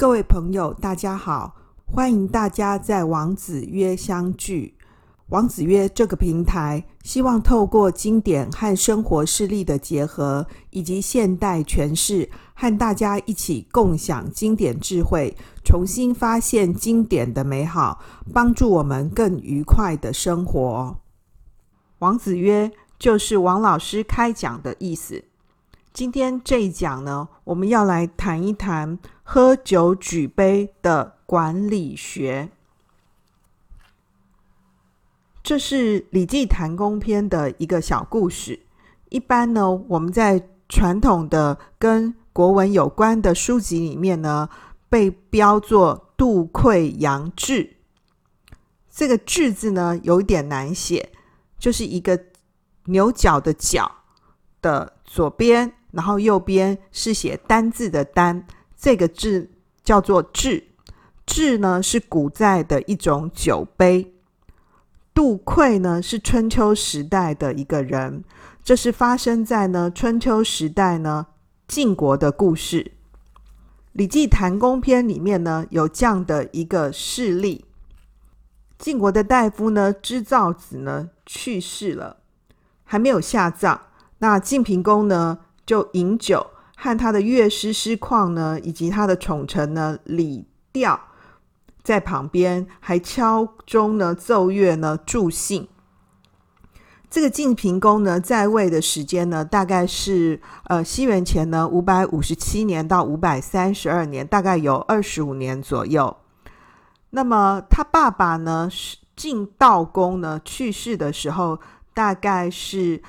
各位朋友，大家好，欢迎大家在王子曰相聚。王子曰这个平台，希望透过经典和生活事例的结合，以及现代诠释，和大家一起共享经典智慧，重新发现经典的美好，帮助我们更愉快的生活。王子曰就是王老师开讲的意思。今天这一讲呢，我们要来谈一谈喝酒举杯的管理学。这是《礼记谈公篇》的一个小故事。一般呢，我们在传统的跟国文有关的书籍里面呢，被标作“杜溃阳志”。这个“志”字呢，有一点难写，就是一个牛角的“角”的左边。然后右边是写单字的“单”，这个字叫做“志”。志呢是古代的一种酒杯。杜溃呢是春秋时代的一个人，这是发生在呢春秋时代呢晋国的故事。《礼记檀公篇》里面呢有这样的一个事例：晋国的大夫呢织造子呢去世了，还没有下葬。那晋平公呢？就饮酒，和他的乐师师旷呢，以及他的宠臣呢李调在旁边，还敲钟呢奏乐呢助兴。这个晋平公呢在位的时间呢，大概是呃西元前呢五百五十七年到五百三十二年，大概有二十五年左右。那么他爸爸呢是晋悼公呢去世的时候，大概是。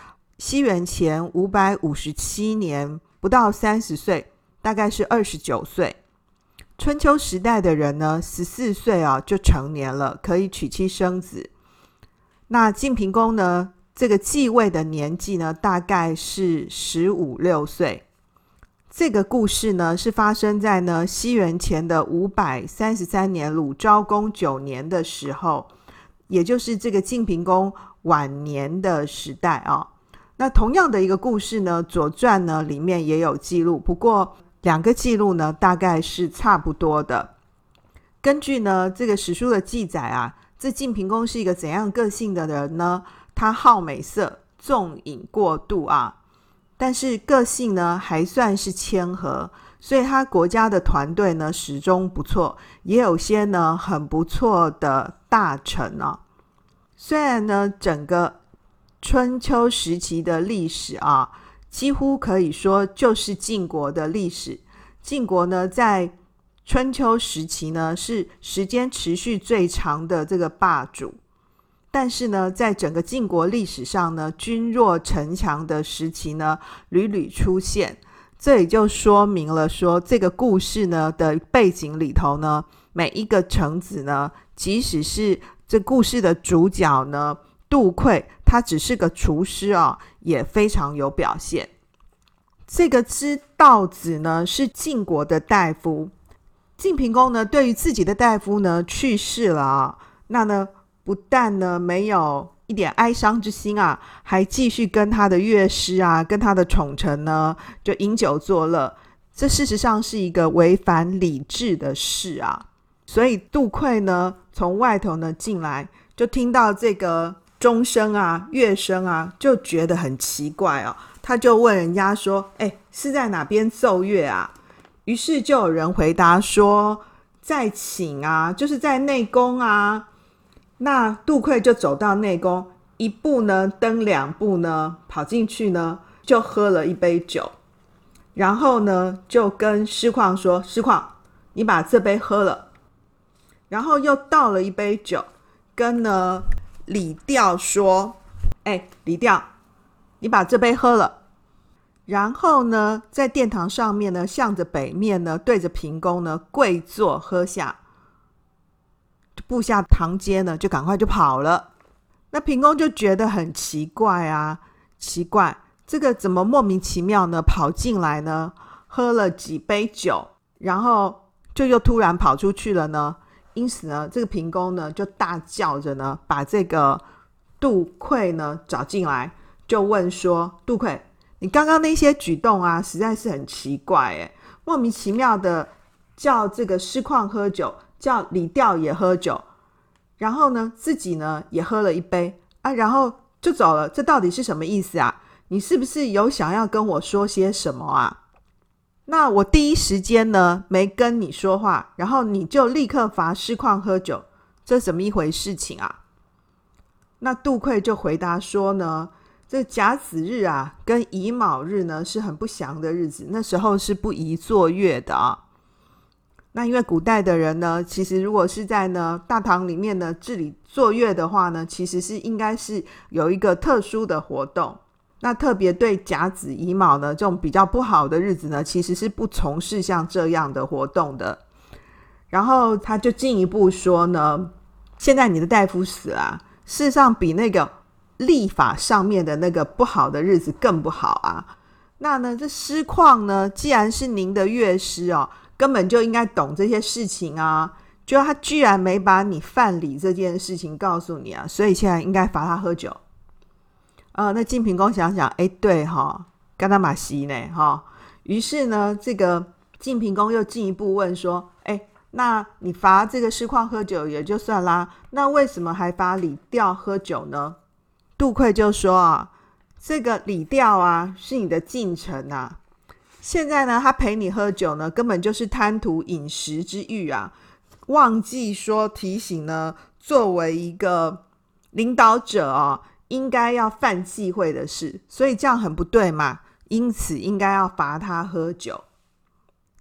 西元前五百五十七年，不到三十岁，大概是二十九岁。春秋时代的人呢，十四岁啊就成年了，可以娶妻生子。那晋平公呢，这个继位的年纪呢，大概是十五六岁。这个故事呢，是发生在呢西元前的五百三十三年鲁昭公九年的时候，也就是这个晋平公晚年的时代啊。那同样的一个故事呢，《左传》呢里面也有记录，不过两个记录呢大概是差不多的。根据呢这个史书的记载啊，这晋平公是一个怎样个性的人呢？他好美色，纵饮过度啊，但是个性呢还算是谦和，所以他国家的团队呢始终不错，也有些呢很不错的大臣啊。虽然呢整个。春秋时期的历史啊，几乎可以说就是晋国的历史。晋国呢，在春秋时期呢，是时间持续最长的这个霸主。但是呢，在整个晋国历史上呢，君弱臣强的时期呢，屡屡出现。这也就说明了说，这个故事呢的背景里头呢，每一个臣子呢，即使是这故事的主角呢，杜溃。他只是个厨师啊，也非常有表现。这个知道子呢，是晋国的大夫。晋平公呢，对于自己的大夫呢去世了啊，那呢不但呢没有一点哀伤之心啊，还继续跟他的乐师啊，跟他的宠臣呢就饮酒作乐。这事实上是一个违反礼制的事啊。所以杜溃呢从外头呢进来，就听到这个。钟声啊，乐声啊，就觉得很奇怪哦。他就问人家说：“哎，是在哪边奏乐啊？”于是就有人回答说：“在寝啊，就是在内宫啊。”那杜溃就走到内宫，一步呢登两步呢，跑进去呢，就喝了一杯酒，然后呢就跟师旷说：“师旷，你把这杯喝了。”然后又倒了一杯酒，跟呢。李调说：“哎，李调，你把这杯喝了。然后呢，在殿堂上面呢，向着北面呢，对着平公呢，跪坐喝下。步下堂阶呢，就赶快就跑了。那平公就觉得很奇怪啊，奇怪，这个怎么莫名其妙呢？跑进来呢，喝了几杯酒，然后就又突然跑出去了呢？”因此呢，这个平公呢就大叫着呢，把这个杜溃呢找进来，就问说：“杜溃，你刚刚那些举动啊，实在是很奇怪诶，莫名其妙的叫这个师旷喝酒，叫李调也喝酒，然后呢，自己呢也喝了一杯啊，然后就走了。这到底是什么意思啊？你是不是有想要跟我说些什么啊？那我第一时间呢没跟你说话，然后你就立刻罚师旷喝酒，这怎么一回事情啊？那杜桧就回答说呢，这甲子日啊，跟乙卯日呢是很不祥的日子，那时候是不宜作乐的啊。那因为古代的人呢，其实如果是在呢大堂里面呢治理作乐的话呢，其实是应该是有一个特殊的活动。那特别对甲子乙卯呢这种比较不好的日子呢，其实是不从事像这样的活动的。然后他就进一步说呢，现在你的大夫死了啊，事实上比那个历法上面的那个不好的日子更不好啊。那呢，这师旷呢，既然是您的乐师哦，根本就应该懂这些事情啊。就他居然没把你犯礼这件事情告诉你啊，所以现在应该罚他喝酒。啊、那晋平公想想，哎，对哈，干他马西呢哈。于是呢，这个晋平公又进一步问说，哎，那你罚这个师旷喝酒也就算啦，那为什么还罚李调喝酒呢？杜桧就说啊，这个李调啊是你的近臣呐，现在呢他陪你喝酒呢，根本就是贪图饮食之欲啊，忘记说提醒呢，作为一个领导者啊。应该要犯忌讳的事，所以这样很不对嘛。因此应该要罚他喝酒。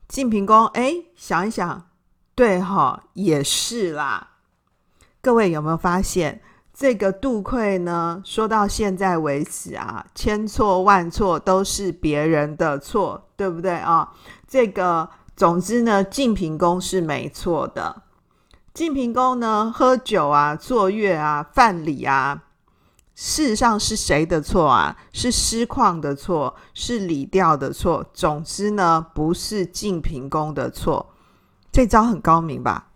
晋平公哎，想一想，对哈，也是啦。各位有没有发现，这个杜溃呢？说到现在为止啊，千错万错都是别人的错，对不对啊？这个总之呢，晋平公是没错的。晋平公呢，喝酒啊，作乐啊，犯礼啊。事实上是谁的错啊？是师旷的错，是李调的错。总之呢，不是晋平公的错。这招很高明吧？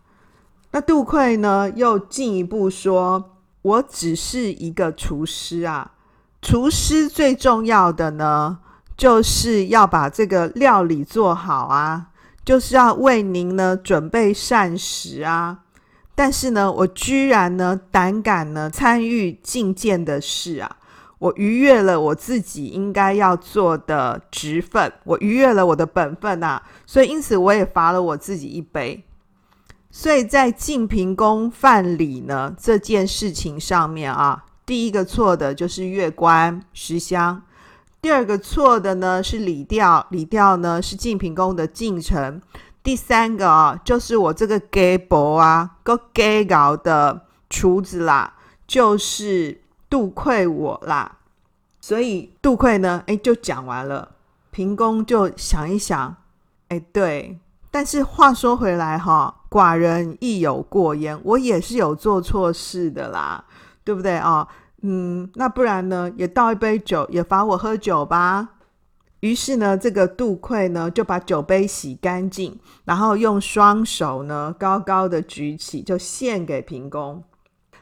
那杜桧呢，又进一步说：“我只是一个厨师啊，厨师最重要的呢，就是要把这个料理做好啊，就是要为您呢准备膳食啊。”但是呢，我居然呢胆敢呢参与进谏的事啊！我逾越了我自己应该要做的职分，我逾越了我的本分呐、啊，所以因此我也罚了我自己一杯。所以在晋平公犯礼呢这件事情上面啊，第一个错的就是乐官师襄，第二个错的呢是李调，李调呢是晋平公的近臣。第三个啊，就是我这个假博啊，个假搞的厨子啦，就是杜溃我啦。所以杜溃呢，哎，就讲完了。平公就想一想，哎，对。但是话说回来哈，寡人亦有过焉，我也是有做错事的啦，对不对啊？嗯，那不然呢，也倒一杯酒，也罚我喝酒吧。于是呢，这个杜溃呢就把酒杯洗干净，然后用双手呢高高的举起，就献给平公。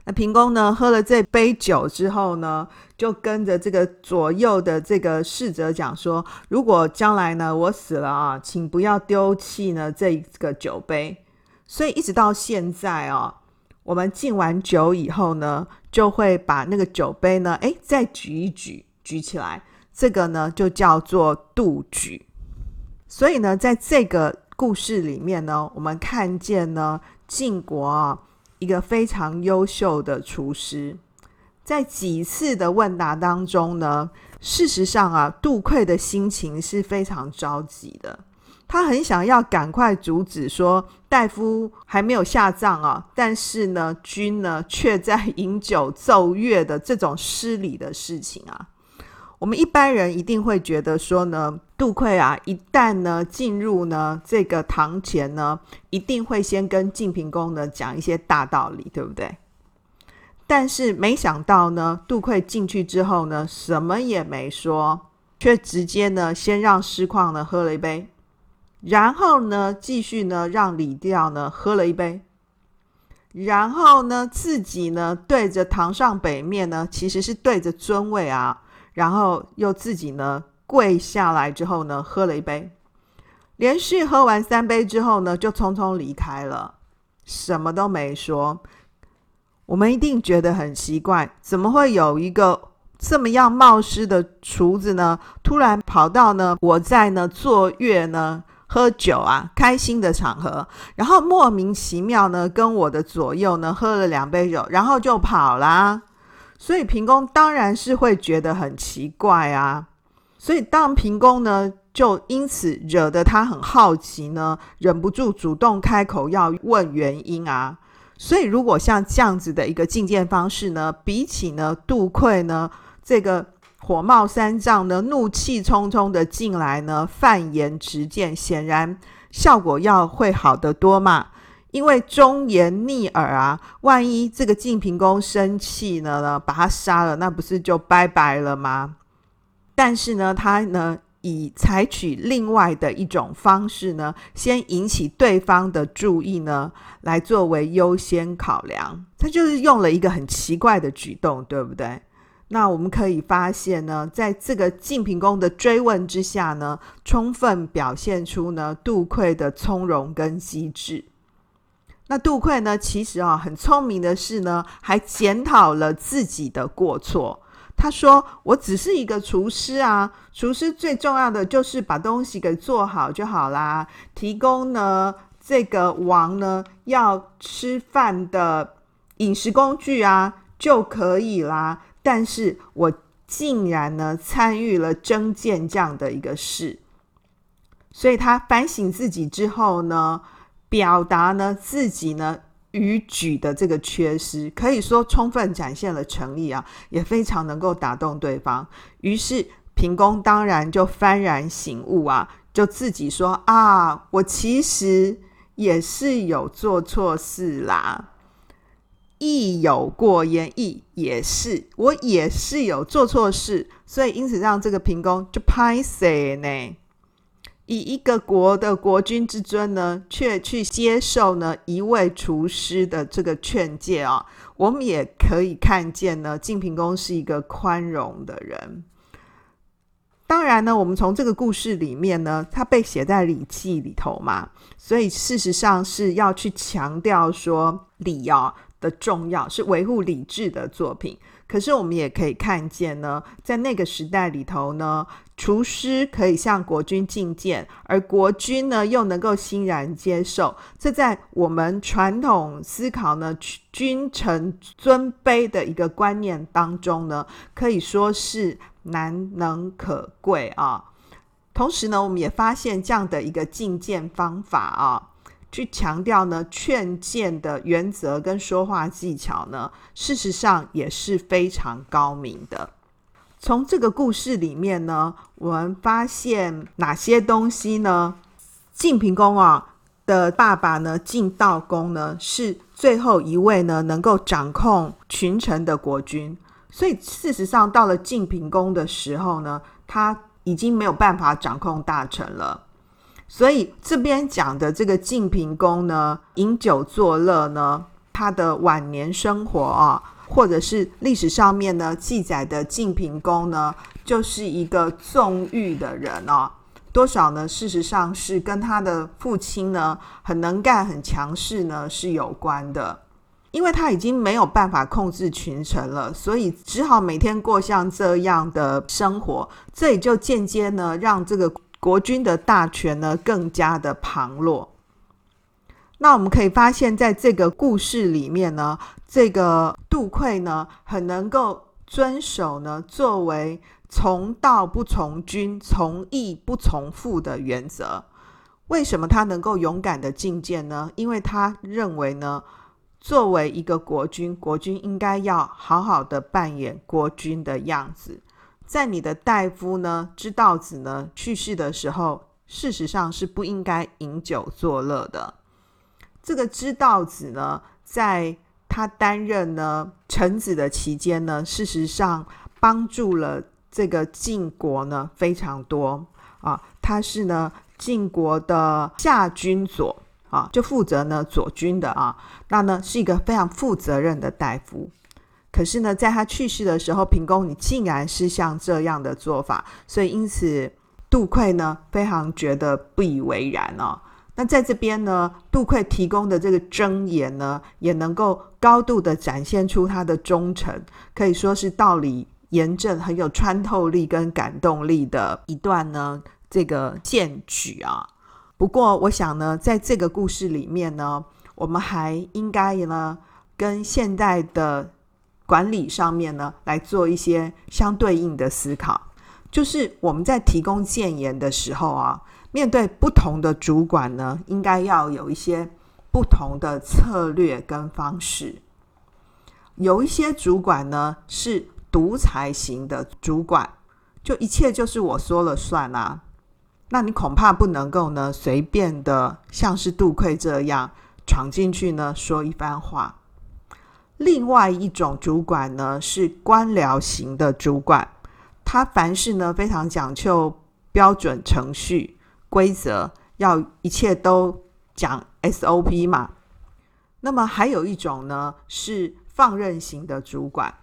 那平公呢喝了这杯酒之后呢，就跟着这个左右的这个侍者讲说：如果将来呢我死了啊，请不要丢弃呢这个酒杯。所以一直到现在啊，我们敬完酒以后呢，就会把那个酒杯呢，哎，再举一举，举起来。这个呢，就叫做杜举。所以呢，在这个故事里面呢，我们看见呢，晋国啊，一个非常优秀的厨师，在几次的问答当中呢，事实上啊，杜溃的心情是非常着急的，他很想要赶快阻止说大夫还没有下葬啊，但是呢，君呢却在饮酒奏乐的这种失礼的事情啊。我们一般人一定会觉得说呢，杜桧啊，一旦呢进入呢这个堂前呢，一定会先跟晋平公呢讲一些大道理，对不对？但是没想到呢，杜桧进去之后呢，什么也没说，却直接呢先让师旷呢喝了一杯，然后呢继续呢让李调呢喝了一杯，然后呢自己呢对着堂上北面呢，其实是对着尊位啊。然后又自己呢跪下来之后呢喝了一杯，连续喝完三杯之后呢，就匆匆离开了，什么都没说。我们一定觉得很奇怪，怎么会有一个这么样冒失的厨子呢？突然跑到呢，我在呢坐月呢喝酒啊，开心的场合，然后莫名其妙呢跟我的左右呢喝了两杯酒，然后就跑啦。所以平公当然是会觉得很奇怪啊。所以当平公呢，就因此惹得他很好奇呢，忍不住主动开口要问原因啊。所以，如果像这样子的一个进谏方式呢，比起呢杜溃呢这个火冒三丈呢、怒气冲冲的进来呢，犯言直谏，显然效果要会好得多嘛。因为忠言逆耳啊，万一这个晋平公生气了呢，把他杀了，那不是就拜拜了吗？但是呢，他呢。以采取另外的一种方式呢，先引起对方的注意呢，来作为优先考量。他就是用了一个很奇怪的举动，对不对？那我们可以发现呢，在这个晋平公的追问之下呢，充分表现出呢杜溃的从容跟机智。那杜桧呢，其实啊很聪明的是呢，还检讨了自己的过错。他说：“我只是一个厨师啊，厨师最重要的就是把东西给做好就好啦，提供呢这个王呢要吃饭的饮食工具啊就可以啦。但是我竟然呢参与了争谏这样的一个事，所以他反省自己之后呢，表达呢自己呢。”语举的这个缺失，可以说充分展现了诚意啊，也非常能够打动对方。于是平公当然就幡然醒悟啊，就自己说啊，我其实也是有做错事啦，亦有过焉，亦也是，我也是有做错事，所以因此让这个平公就拍死呢。以一个国的国君之尊呢，却去接受呢一位厨师的这个劝诫啊，我们也可以看见呢，晋平公是一个宽容的人。当然呢，我们从这个故事里面呢，它被写在《礼记》里头嘛，所以事实上是要去强调说礼啊的重要，是维护礼制的作品。可是我们也可以看见呢，在那个时代里头呢，厨师可以向国君进谏，而国君呢又能够欣然接受。这在我们传统思考呢，君臣尊卑的一个观念当中呢，可以说是难能可贵啊。同时呢，我们也发现这样的一个进谏方法啊。去强调呢劝谏的原则跟说话技巧呢，事实上也是非常高明的。从这个故事里面呢，我们发现哪些东西呢？晋平公啊的爸爸呢，晋悼公呢，是最后一位呢能够掌控群臣的国君。所以事实上，到了晋平公的时候呢，他已经没有办法掌控大臣了。所以这边讲的这个晋平公呢，饮酒作乐呢，他的晚年生活啊，或者是历史上面呢记载的晋平公呢，就是一个纵欲的人啊，多少呢？事实上是跟他的父亲呢很能干、很强势呢是有关的，因为他已经没有办法控制群臣了，所以只好每天过像这样的生活，这也就间接呢让这个。国君的大权呢，更加的旁落。那我们可以发现，在这个故事里面呢，这个杜溃呢，很能够遵守呢，作为从道不从君，从义不从父的原则。为什么他能够勇敢的进谏呢？因为他认为呢，作为一个国君，国君应该要好好的扮演国君的样子。在你的大夫呢，知道子呢去世的时候，事实上是不应该饮酒作乐的。这个知道子呢，在他担任呢臣子的期间呢，事实上帮助了这个晋国呢非常多啊。他是呢晋国的下军佐啊，就负责呢左军的啊。那呢是一个非常负责任的大夫。可是呢，在他去世的时候，平公你竟然是像这样的做法，所以因此杜溃呢非常觉得不以为然哦。那在这边呢，杜溃提供的这个箴言呢，也能够高度的展现出他的忠诚，可以说是道理严正、很有穿透力跟感动力的一段呢，这个荐举啊。不过，我想呢，在这个故事里面呢，我们还应该呢，跟现代的管理上面呢，来做一些相对应的思考，就是我们在提供建言的时候啊。面对不同的主管呢，应该要有一些不同的策略跟方式。有一些主管呢是独裁型的主管，就一切就是我说了算啊。那你恐怕不能够呢随便的像是杜桧这样闯进去呢说一番话。另外一种主管呢是官僚型的主管，他凡事呢非常讲究标准程序。规则要一切都讲 SOP 嘛。那么还有一种呢，是放任型的主管，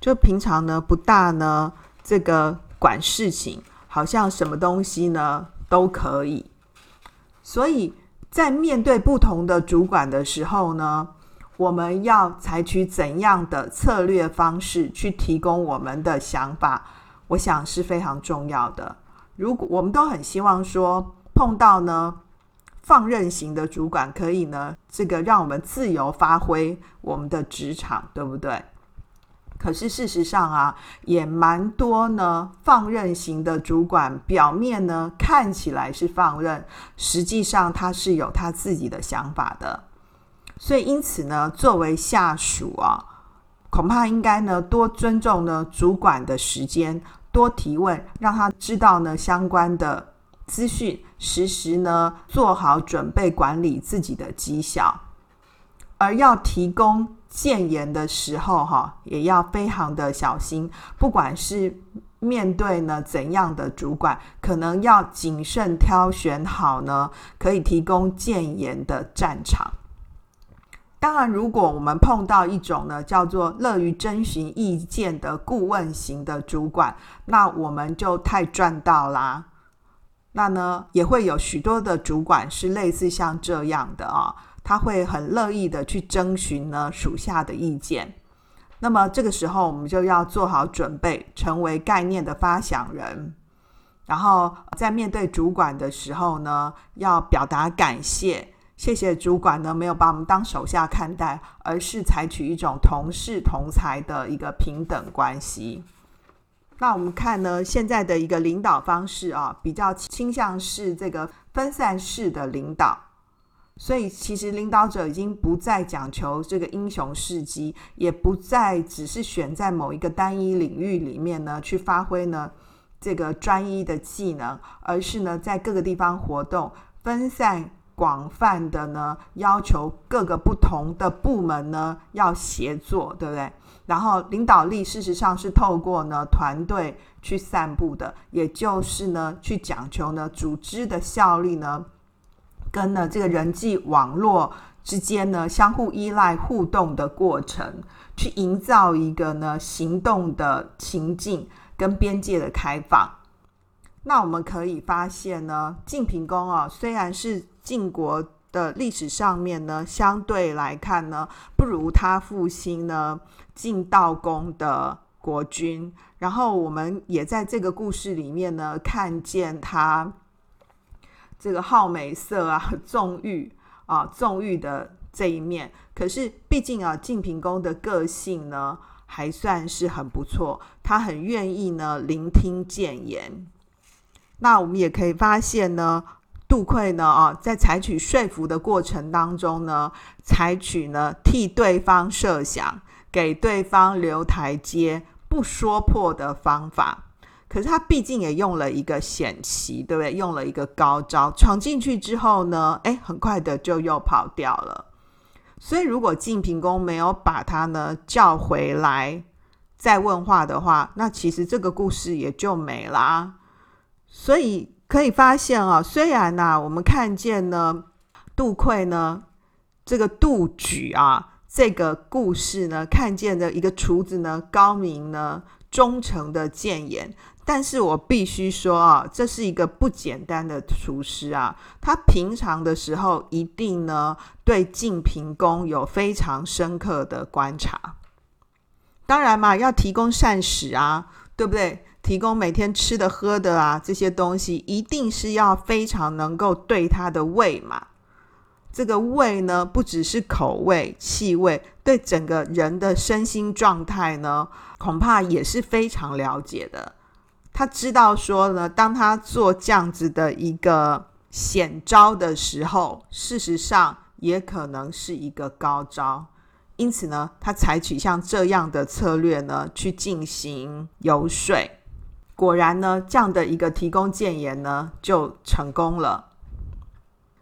就平常呢不大呢这个管事情，好像什么东西呢都可以。所以在面对不同的主管的时候呢，我们要采取怎样的策略方式去提供我们的想法，我想是非常重要的。如果我们都很希望说碰到呢放任型的主管，可以呢这个让我们自由发挥我们的职场，对不对？可是事实上啊，也蛮多呢放任型的主管，表面呢看起来是放任，实际上他是有他自己的想法的。所以因此呢，作为下属啊，恐怕应该呢多尊重呢主管的时间。多提问，让他知道呢相关的资讯，时时呢做好准备，管理自己的绩效。而要提供建言的时候，哈，也要非常的小心。不管是面对呢怎样的主管，可能要谨慎挑选好呢可以提供建言的战场。当然，如果我们碰到一种呢，叫做乐于征询意见的顾问型的主管，那我们就太赚到啦。那呢，也会有许多的主管是类似像这样的啊，他会很乐意的去征询呢属下的意见。那么这个时候，我们就要做好准备，成为概念的发想人。然后在面对主管的时候呢，要表达感谢。谢谢主管呢，没有把我们当手下看待，而是采取一种同事同才的一个平等关系。那我们看呢，现在的一个领导方式啊，比较倾向是这个分散式的领导，所以其实领导者已经不再讲求这个英雄事迹，也不再只是选在某一个单一领域里面呢去发挥呢这个专一的技能，而是呢在各个地方活动，分散。广泛的呢，要求各个不同的部门呢要协作，对不对？然后领导力事实上是透过呢团队去散布的，也就是呢去讲求呢组织的效率呢，跟呢这个人际网络之间呢相互依赖互动的过程，去营造一个呢行动的情境跟边界的开放。那我们可以发现呢，晋平公啊，虽然是晋国的历史上面呢，相对来看呢，不如他复兴呢晋悼公的国君。然后我们也在这个故事里面呢，看见他这个好美色啊、纵欲啊、纵欲的这一面。可是毕竟啊，晋平公的个性呢，还算是很不错，他很愿意呢聆听谏言。那我们也可以发现呢，杜桧呢啊，在采取说服的过程当中呢，采取呢替对方设想，给对方留台阶，不说破的方法。可是他毕竟也用了一个险棋，对不对？用了一个高招，闯进去之后呢，诶，很快的就又跑掉了。所以如果晋平公没有把他呢叫回来再问话的话，那其实这个故事也就没啦。所以可以发现啊，虽然呢、我们看见呢，杜溃呢，这个杜举啊，这个故事呢，看见的一个厨子呢，高明呢，忠诚的谏言。但是我必须说啊，这是一个不简单的厨师啊，他平常的时候一定呢对晋平公有非常深刻的观察。当然嘛，要提供膳食啊，对不对？提供每天吃的喝的啊，这些东西一定是要非常能够对他的胃嘛。这个胃呢，不只是口味、气味，对整个人的身心状态呢，恐怕也是非常了解的。他知道说呢，当他做这样子的一个险招的时候，事实上也可能是一个高招。因此呢，他采取像这样的策略呢，去进行游说。果然呢，这样的一个提供谏言呢，就成功了。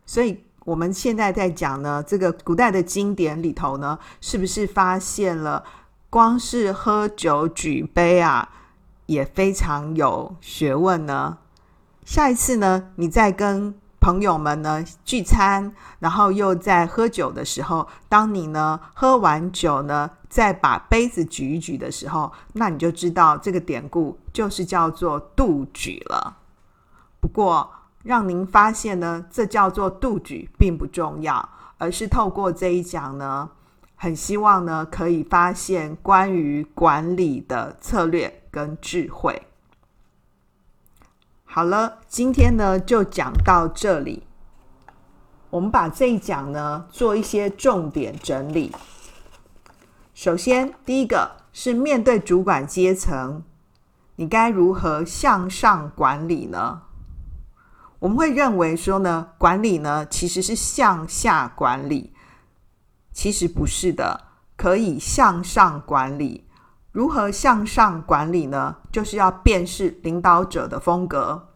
所以我们现在在讲呢，这个古代的经典里头呢，是不是发现了光是喝酒举杯啊，也非常有学问呢？下一次呢，你再跟朋友们呢聚餐，然后又在喝酒的时候，当你呢喝完酒呢，再把杯子举一举的时候，那你就知道这个典故就是叫做度举了。不过让您发现呢，这叫做度举并不重要，而是透过这一讲呢，很希望呢可以发现关于管理的策略跟智慧。好了，今天呢就讲到这里。我们把这一讲呢做一些重点整理。首先，第一个是面对主管阶层，你该如何向上管理呢？我们会认为说呢，管理呢其实是向下管理，其实不是的，可以向上管理。如何向上管理呢？就是要辨识领导者的风格，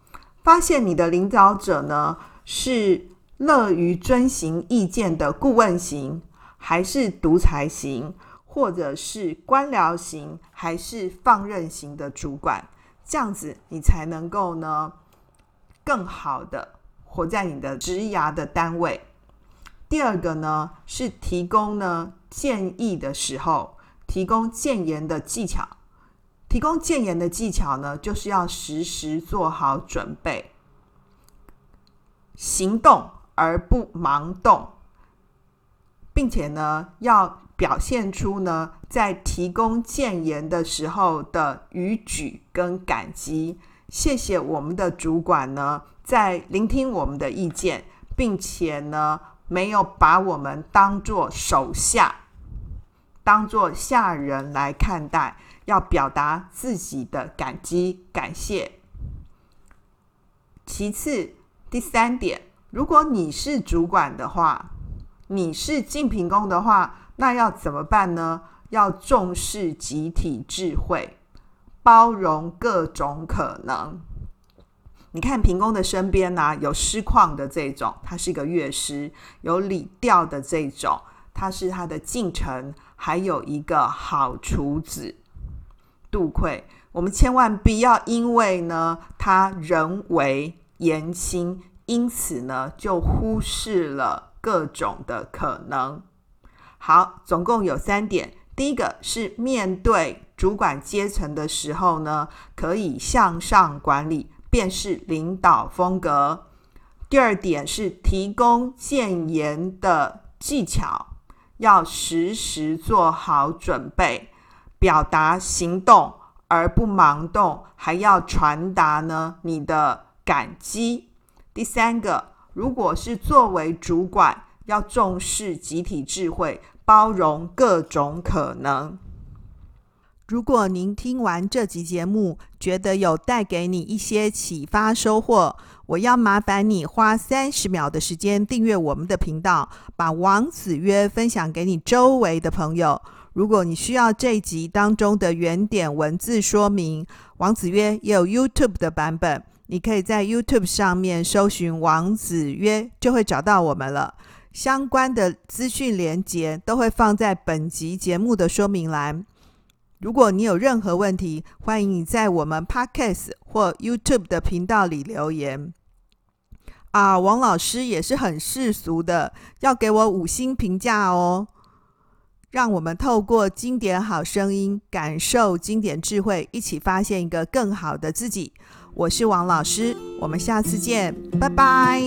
发现你的领导者呢是乐于遵行意见的顾问型，还是独裁型，或者是官僚型，还是放任型的主管？这样子你才能够呢更好的活在你的职涯的单位。第二个呢是提供呢建议的时候。提供谏言的技巧，提供谏言的技巧呢，就是要时时做好准备，行动而不盲动，并且呢，要表现出呢，在提供谏言的时候的语举跟感激，谢谢我们的主管呢，在聆听我们的意见，并且呢，没有把我们当作手下。当做下人来看待，要表达自己的感激、感谢。其次，第三点，如果你是主管的话，你是进平宫的话，那要怎么办呢？要重视集体智慧，包容各种可能。你看平公的身边呢、有师旷的这种，他是一个乐师；有理调的这种，他是他的近臣。还有一个好厨子杜淬，我们千万不要因为呢他人为言轻，因此呢就忽视了各种的可能。好，总共有三点。第一个是面对主管阶层的时候呢，可以向上管理，便是领导风格。第二点是提供谏言的技巧。要时时做好准备，表达行动而不盲动，还要传达呢你的感激。第三个，如果是作为主管，要重视集体智慧，包容各种可能。如果您听完这集节目，觉得有带给你一些启发收获，我要麻烦你花三十秒的时间订阅我们的频道，把王子曰分享给你周围的朋友。如果你需要这集当中的原点文字说明，王子曰也有 YouTube 的版本，你可以在 YouTube 上面搜寻王子曰，就会找到我们了。相关的资讯连结都会放在本集节目的说明栏。如果你有任何问题，欢迎你在我们 Podcast 或 YouTube 的频道里留言。啊，王老师也是很世俗的，要给我五星评价哦。让我们透过经典好声音，感受经典智慧，一起发现一个更好的自己。我是王老师，我们下次见，拜拜。